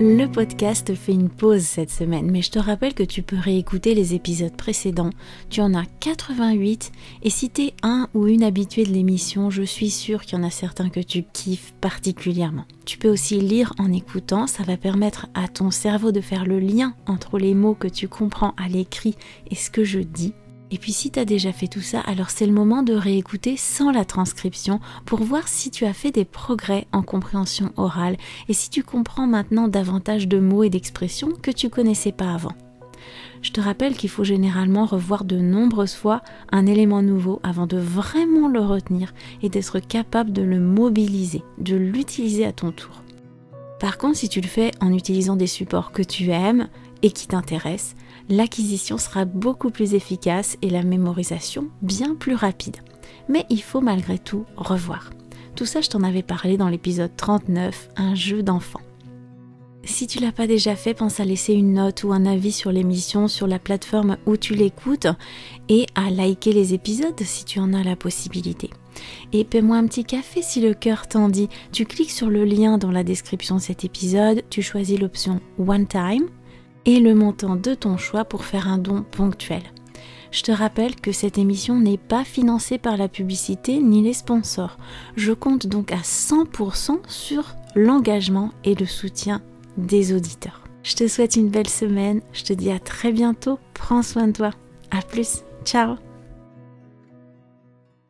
Le podcast fait une pause cette semaine, mais je te rappelle que tu peux réécouter les épisodes précédents. Tu en as 88 et si t'es un ou une habituée de l'émission, je suis sûre qu'il y en a certains que tu kiffes particulièrement. Tu peux aussi lire en écoutant, ça va permettre à ton cerveau de faire le lien entre les mots que tu comprends à l'écrit et ce que je dis. Et puis si tu as déjà fait tout ça, alors c'est le moment de réécouter sans la transcription pour voir si tu as fait des progrès en compréhension orale et si tu comprends maintenant davantage de mots et d'expressions que tu connaissais pas avant. Je te rappelle qu'il faut généralement revoir de nombreuses fois un élément nouveau avant de vraiment le retenir et d'être capable de le mobiliser, de l'utiliser à ton tour. Par contre, si tu le fais en utilisant des supports que tu aimes et qui t'intéressent, l'acquisition sera beaucoup plus efficace et la mémorisation bien plus rapide. Mais il faut malgré tout revoir. Tout ça, je t'en avais parlé dans l'épisode 39, un jeu d'enfant. Si tu l'as pas déjà fait, pense à laisser une note ou un avis sur l'émission sur la plateforme où tu l'écoutes et à liker les épisodes si tu en as la possibilité. Et paie-moi un petit café si le cœur t'en dit. Tu cliques sur le lien dans la description de cet épisode, tu choisis l'option One Time et le montant de ton choix pour faire un don ponctuel. Je te rappelle que cette émission n'est pas financée par la publicité ni les sponsors. Je compte donc à 100% sur l'engagement et le soutien des auditeurs. Je te souhaite une belle semaine, je te dis à très bientôt, prends soin de toi. A plus, ciao